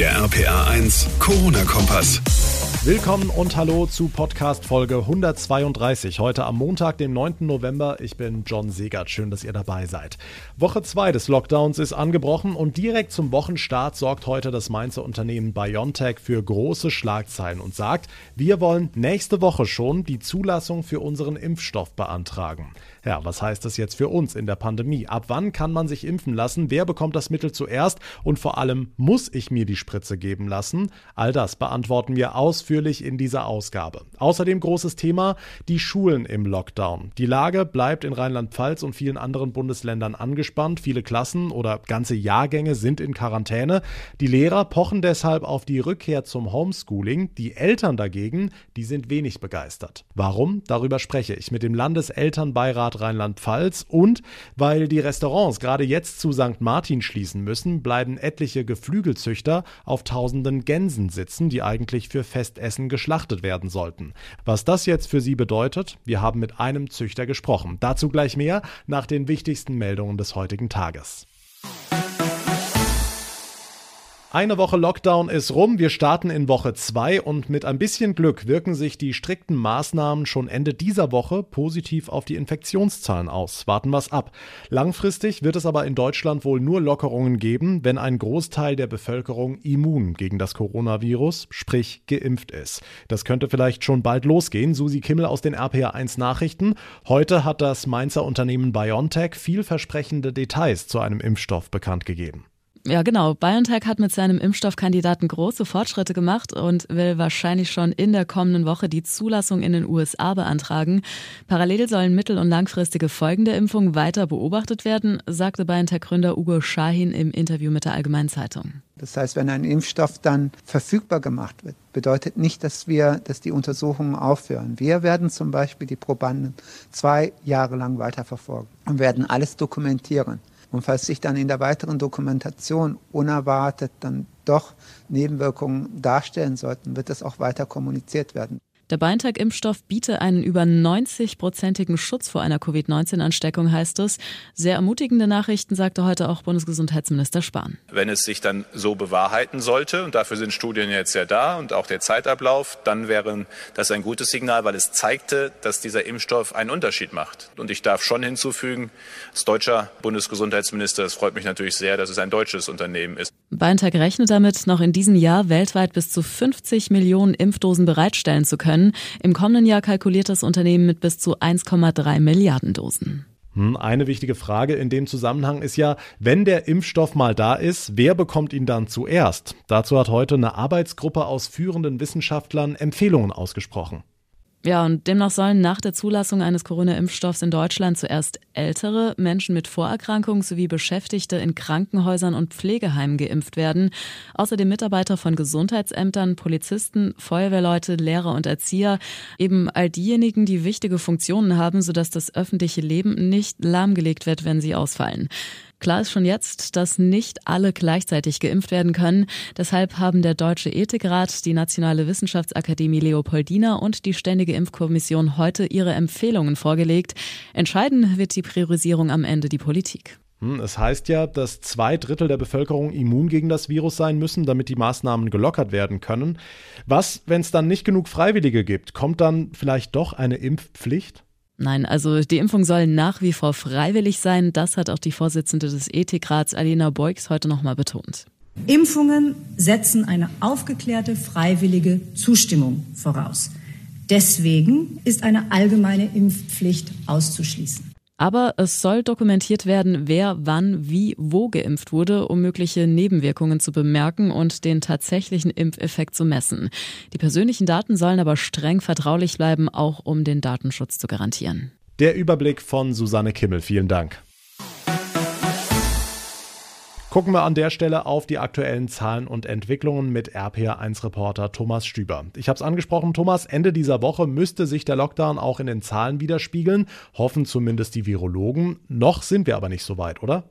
Der RPA 1 Corona-Kompass. Willkommen und hallo zu Podcast Folge 132. Heute am Montag, dem 9. November. Ich bin John Segert. Schön, dass ihr dabei seid. Woche 2 des Lockdowns ist angebrochen und direkt zum Wochenstart sorgt heute das Mainzer Unternehmen BioNTech für große Schlagzeilen und sagt, wir wollen nächste Woche schon die Zulassung für unseren Impfstoff beantragen. Ja, was heißt das jetzt für uns in der Pandemie? Ab wann kann man sich impfen lassen? Wer bekommt das Mittel zuerst? Und vor allem, muss ich mir die Spritze geben lassen? All das beantworten wir ausführlich in dieser Ausgabe. Außerdem großes Thema, die Schulen im Lockdown. Die Lage bleibt in Rheinland-Pfalz und vielen anderen Bundesländern angespannt. Viele Klassen oder ganze Jahrgänge sind in Quarantäne. Die Lehrer pochen deshalb auf die Rückkehr zum Homeschooling. Die Eltern dagegen, die sind wenig begeistert. Warum? Darüber spreche ich mit dem Landeselternbeirat Rheinland-Pfalz und weil die Restaurants gerade jetzt zu St. Martin schließen müssen, bleiben etliche Geflügelzüchter auf tausenden Gänsen sitzen, die eigentlich für Festessen geschlachtet werden sollten. Was das jetzt für sie bedeutet, wir haben mit einem Züchter gesprochen. Dazu gleich mehr nach den wichtigsten Meldungen des heutigen Tages. Eine Woche Lockdown ist rum, wir starten in Woche 2 und mit ein bisschen Glück wirken sich die strikten Maßnahmen schon Ende dieser Woche positiv auf die Infektionszahlen aus. Warten wir's ab. Langfristig wird es aber in Deutschland wohl nur Lockerungen geben, wenn ein Großteil der Bevölkerung immun gegen das Coronavirus, sprich geimpft ist. Das könnte vielleicht schon bald losgehen. Susi Kimmel aus den RPA1 Nachrichten. Heute hat das Mainzer Unternehmen BioNTech vielversprechende Details zu einem Impfstoff bekannt gegeben. Ja, genau. BioNTech hat mit seinem Impfstoffkandidaten große Fortschritte gemacht und will wahrscheinlich schon in der kommenden Woche die Zulassung in den USA beantragen. Parallel sollen mittel- und langfristige Folgen der Impfung weiter beobachtet werden, sagte BioNTech-Gründer Ugo Schahin im Interview mit der Allgemeinen Zeitung. Das heißt, wenn ein Impfstoff dann verfügbar gemacht wird, bedeutet nicht, dass wir, dass die Untersuchungen aufhören. Wir werden zum Beispiel die Probanden zwei Jahre lang weiterverfolgen und werden alles dokumentieren. Und falls sich dann in der weiteren Dokumentation unerwartet dann doch Nebenwirkungen darstellen sollten, wird das auch weiter kommuniziert werden. Der BioNTech-Impfstoff biete einen über 90-prozentigen Schutz vor einer Covid-19-Ansteckung, heißt es. Sehr ermutigende Nachrichten, sagte heute auch Bundesgesundheitsminister Spahn. Wenn es sich dann so bewahrheiten sollte, und dafür sind Studien jetzt ja da und auch der Zeitablauf, dann wäre das ein gutes Signal, weil es zeigte, dass dieser Impfstoff einen Unterschied macht. Und ich darf schon hinzufügen, als deutscher Bundesgesundheitsminister, es freut mich natürlich sehr, dass es ein deutsches Unternehmen ist. BioNTech rechnet damit, noch in diesem Jahr weltweit bis zu 50 Millionen Impfdosen bereitstellen zu können. Im kommenden Jahr kalkuliert das Unternehmen mit bis zu 1,3 Milliarden Dosen. Hm, eine wichtige Frage in dem Zusammenhang ist ja, wenn der Impfstoff mal da ist, wer bekommt ihn dann zuerst? Dazu hat heute eine Arbeitsgruppe aus führenden Wissenschaftlern Empfehlungen ausgesprochen. Ja, und demnach sollen nach der Zulassung eines Corona-Impfstoffs in Deutschland zuerst ältere, Menschen mit Vorerkrankungen sowie Beschäftigte in Krankenhäusern und Pflegeheimen geimpft werden. Außerdem Mitarbeiter von Gesundheitsämtern, Polizisten, Feuerwehrleute, Lehrer und Erzieher, eben all diejenigen, die wichtige Funktionen haben, sodass das öffentliche Leben nicht lahmgelegt wird, wenn sie ausfallen. Klar ist schon jetzt, dass nicht alle gleichzeitig geimpft werden können. Deshalb haben der Deutsche Ethikrat, die Nationale Wissenschaftsakademie Leopoldina und die Ständige Impfkommission heute ihre Empfehlungen vorgelegt. Entscheiden wird die Priorisierung am Ende die Politik. Hm, es heißt ja, dass zwei Drittel der Bevölkerung immun gegen das Virus sein müssen, damit die Maßnahmen gelockert werden können. Was, wenn es dann nicht genug Freiwillige gibt? Kommt dann vielleicht doch eine Impfpflicht? Nein, also die Impfung soll nach wie vor freiwillig sein. Das hat auch die Vorsitzende des Ethikrats Alena Beugs heute nochmal betont. Impfungen setzen eine aufgeklärte freiwillige Zustimmung voraus. Deswegen ist eine allgemeine Impfpflicht auszuschließen. Aber es soll dokumentiert werden, wer wann wie wo geimpft wurde, um mögliche Nebenwirkungen zu bemerken und den tatsächlichen Impfeffekt zu messen. Die persönlichen Daten sollen aber streng vertraulich bleiben, auch um den Datenschutz zu garantieren. Der Überblick von Susanne Kimmel. Vielen Dank. Gucken wir an der Stelle auf die aktuellen Zahlen und Entwicklungen mit RPA1-Reporter Thomas Stüber. Ich habe es angesprochen, Thomas, Ende dieser Woche müsste sich der Lockdown auch in den Zahlen widerspiegeln, hoffen zumindest die Virologen. Noch sind wir aber nicht so weit, oder?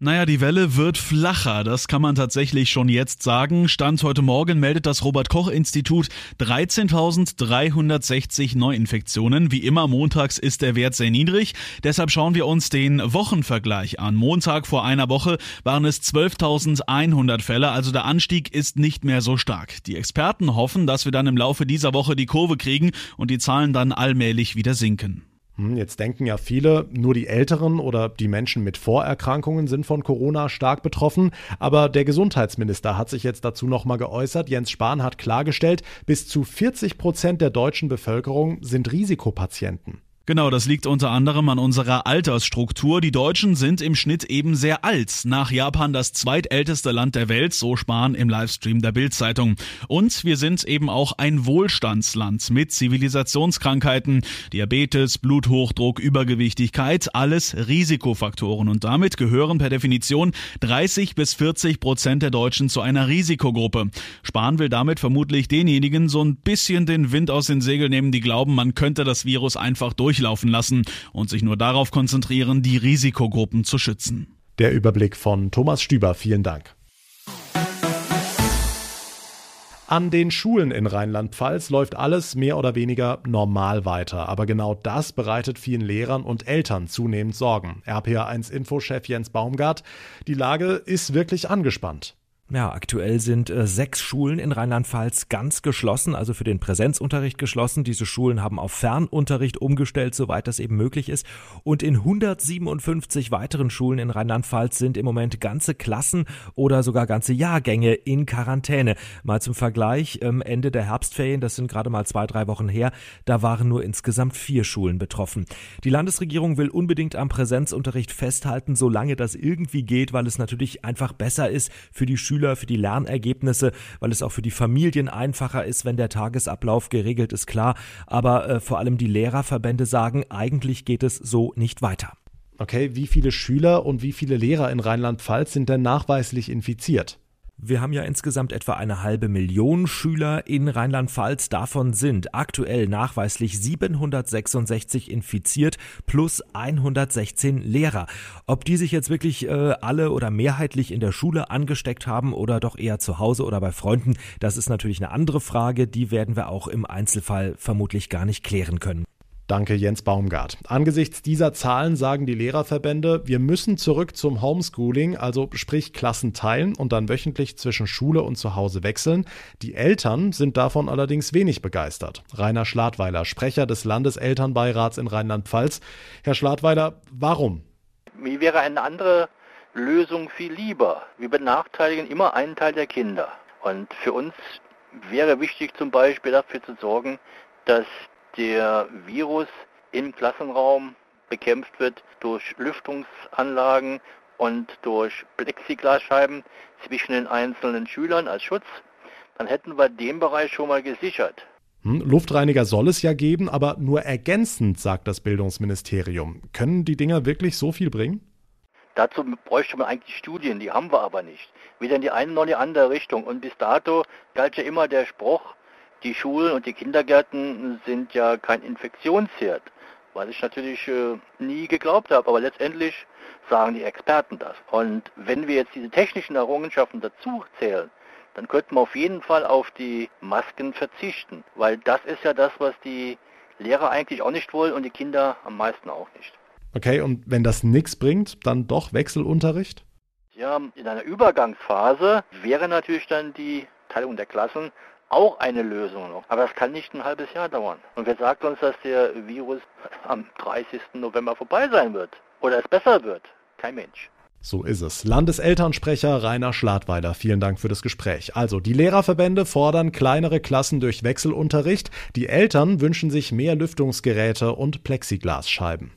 Naja, die Welle wird flacher, das kann man tatsächlich schon jetzt sagen. Stand heute Morgen meldet das Robert Koch Institut 13.360 Neuinfektionen. Wie immer, montags ist der Wert sehr niedrig. Deshalb schauen wir uns den Wochenvergleich an. Montag vor einer Woche waren es 12.100 Fälle, also der Anstieg ist nicht mehr so stark. Die Experten hoffen, dass wir dann im Laufe dieser Woche die Kurve kriegen und die Zahlen dann allmählich wieder sinken. Hm, jetzt denken ja viele, nur die Älteren oder die Menschen mit Vorerkrankungen sind von Corona stark betroffen. Aber der Gesundheitsminister hat sich jetzt dazu nochmal geäußert. Jens Spahn hat klargestellt, bis zu 40 Prozent der deutschen Bevölkerung sind Risikopatienten. Genau, das liegt unter anderem an unserer Altersstruktur. Die Deutschen sind im Schnitt eben sehr alt. Nach Japan das zweitälteste Land der Welt, so Spahn im Livestream der Bildzeitung. Und wir sind eben auch ein Wohlstandsland mit Zivilisationskrankheiten, Diabetes, Bluthochdruck, Übergewichtigkeit, alles Risikofaktoren. Und damit gehören per Definition 30 bis 40 Prozent der Deutschen zu einer Risikogruppe. Spahn will damit vermutlich denjenigen so ein bisschen den Wind aus den Segeln nehmen, die glauben, man könnte das Virus einfach durch durchlaufen lassen und sich nur darauf konzentrieren, die Risikogruppen zu schützen. Der Überblick von Thomas Stüber, vielen Dank. An den Schulen in Rheinland-Pfalz läuft alles mehr oder weniger normal weiter. Aber genau das bereitet vielen Lehrern und Eltern zunehmend Sorgen. RPA1-Infochef Jens Baumgart, die Lage ist wirklich angespannt. Ja, aktuell sind äh, sechs Schulen in Rheinland-Pfalz ganz geschlossen, also für den Präsenzunterricht geschlossen. Diese Schulen haben auf Fernunterricht umgestellt, soweit das eben möglich ist. Und in 157 weiteren Schulen in Rheinland-Pfalz sind im Moment ganze Klassen oder sogar ganze Jahrgänge in Quarantäne. Mal zum Vergleich, ähm, Ende der Herbstferien, das sind gerade mal zwei, drei Wochen her, da waren nur insgesamt vier Schulen betroffen. Die Landesregierung will unbedingt am Präsenzunterricht festhalten, solange das irgendwie geht, weil es natürlich einfach besser ist für die Schüler Schüler, für die Lernergebnisse, weil es auch für die Familien einfacher ist, wenn der Tagesablauf geregelt ist, klar. Aber äh, vor allem die Lehrerverbände sagen, eigentlich geht es so nicht weiter. Okay, wie viele Schüler und wie viele Lehrer in Rheinland-Pfalz sind denn nachweislich infiziert? Wir haben ja insgesamt etwa eine halbe Million Schüler in Rheinland-Pfalz. Davon sind aktuell nachweislich 766 infiziert plus 116 Lehrer. Ob die sich jetzt wirklich äh, alle oder mehrheitlich in der Schule angesteckt haben oder doch eher zu Hause oder bei Freunden, das ist natürlich eine andere Frage. Die werden wir auch im Einzelfall vermutlich gar nicht klären können. Danke, Jens Baumgart. Angesichts dieser Zahlen sagen die Lehrerverbände, wir müssen zurück zum Homeschooling, also sprich Klassen teilen und dann wöchentlich zwischen Schule und zu Hause wechseln. Die Eltern sind davon allerdings wenig begeistert. Rainer Schladweiler, Sprecher des Landeselternbeirats in Rheinland-Pfalz. Herr Schladweiler, warum? Mir wäre eine andere Lösung viel lieber. Wir benachteiligen immer einen Teil der Kinder. Und für uns wäre wichtig zum Beispiel dafür zu sorgen, dass der Virus im Klassenraum bekämpft wird durch Lüftungsanlagen und durch Plexiglasscheiben zwischen den einzelnen Schülern als Schutz, dann hätten wir den Bereich schon mal gesichert. Hm, Luftreiniger soll es ja geben, aber nur ergänzend, sagt das Bildungsministerium. Können die Dinger wirklich so viel bringen? Dazu bräuchte man eigentlich Studien, die haben wir aber nicht. Weder in die eine noch in die andere Richtung. Und bis dato galt ja immer der Spruch, die Schulen und die Kindergärten sind ja kein Infektionsherd, was ich natürlich äh, nie geglaubt habe. Aber letztendlich sagen die Experten das. Und wenn wir jetzt diese technischen Errungenschaften dazu zählen, dann könnten wir auf jeden Fall auf die Masken verzichten, weil das ist ja das, was die Lehrer eigentlich auch nicht wollen und die Kinder am meisten auch nicht. Okay, und wenn das nichts bringt, dann doch Wechselunterricht? Ja, in einer Übergangsphase wäre natürlich dann die Teilung der Klassen auch eine Lösung noch. Aber das kann nicht ein halbes Jahr dauern. Und wer sagt uns, dass der Virus am 30. November vorbei sein wird? Oder es besser wird? Kein Mensch. So ist es. Landeselternsprecher Rainer Schladweiler, vielen Dank für das Gespräch. Also, die Lehrerverbände fordern kleinere Klassen durch Wechselunterricht. Die Eltern wünschen sich mehr Lüftungsgeräte und Plexiglasscheiben.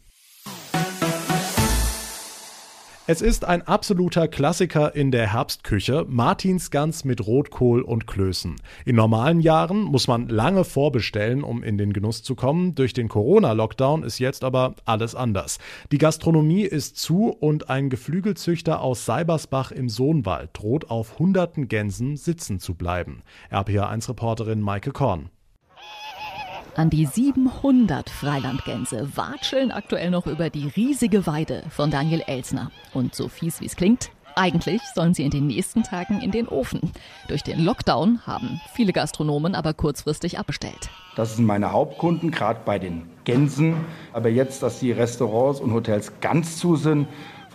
Es ist ein absoluter Klassiker in der Herbstküche, Martinsgans mit Rotkohl und Klößen. In normalen Jahren muss man lange vorbestellen, um in den Genuss zu kommen. Durch den Corona-Lockdown ist jetzt aber alles anders. Die Gastronomie ist zu und ein Geflügelzüchter aus Seibersbach im Sohnwald droht auf hunderten Gänsen sitzen zu bleiben. RPA1-Reporterin Maike Korn. An die 700 Freilandgänse watscheln aktuell noch über die riesige Weide von Daniel Elsner. Und so fies wie es klingt, eigentlich sollen sie in den nächsten Tagen in den Ofen. Durch den Lockdown haben viele Gastronomen aber kurzfristig abbestellt. Das sind meine Hauptkunden, gerade bei den Gänsen. Aber jetzt, dass die Restaurants und Hotels ganz zu sind,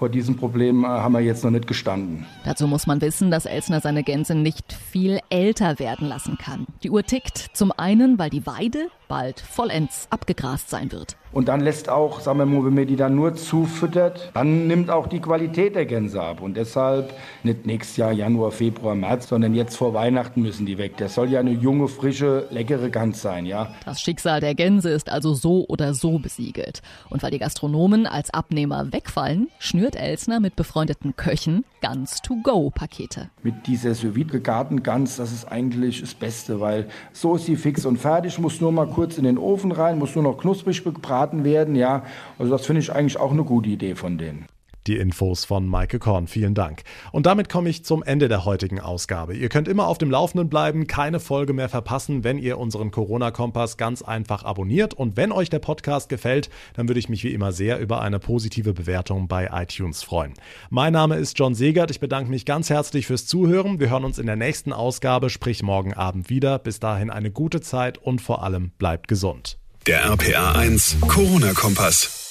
vor diesem Problem äh, haben wir jetzt noch nicht gestanden. Dazu muss man wissen, dass Elsner seine Gänse nicht viel älter werden lassen kann. Die Uhr tickt zum einen, weil die Weide bald vollends abgegrast sein wird. Und dann lässt auch, sagen wir mal, wenn man die dann nur zufüttert, dann nimmt auch die Qualität der Gänse ab. Und deshalb nicht nächstes Jahr Januar, Februar, März, sondern jetzt vor Weihnachten müssen die weg. Das soll ja eine junge, frische, leckere Gans sein, ja. Das Schicksal der Gänse ist also so oder so besiegelt. Und weil die Gastronomen als Abnehmer wegfallen, schnürt Elsner mit befreundeten Köchen Gans-to-go-Pakete. Mit dieser sous gegarten Gans, das ist eigentlich das Beste, weil so ist sie fix und fertig, muss nur mal kurz in den Ofen rein, muss nur noch knusprig gebraten werden, ja. Also das finde ich eigentlich auch eine gute Idee von denen. Die Infos von Maike Korn. Vielen Dank. Und damit komme ich zum Ende der heutigen Ausgabe. Ihr könnt immer auf dem Laufenden bleiben, keine Folge mehr verpassen, wenn ihr unseren Corona-Kompass ganz einfach abonniert. Und wenn euch der Podcast gefällt, dann würde ich mich wie immer sehr über eine positive Bewertung bei iTunes freuen. Mein Name ist John Segert. Ich bedanke mich ganz herzlich fürs Zuhören. Wir hören uns in der nächsten Ausgabe, sprich morgen Abend wieder. Bis dahin eine gute Zeit und vor allem bleibt gesund. Der RPA 1 Corona-Kompass.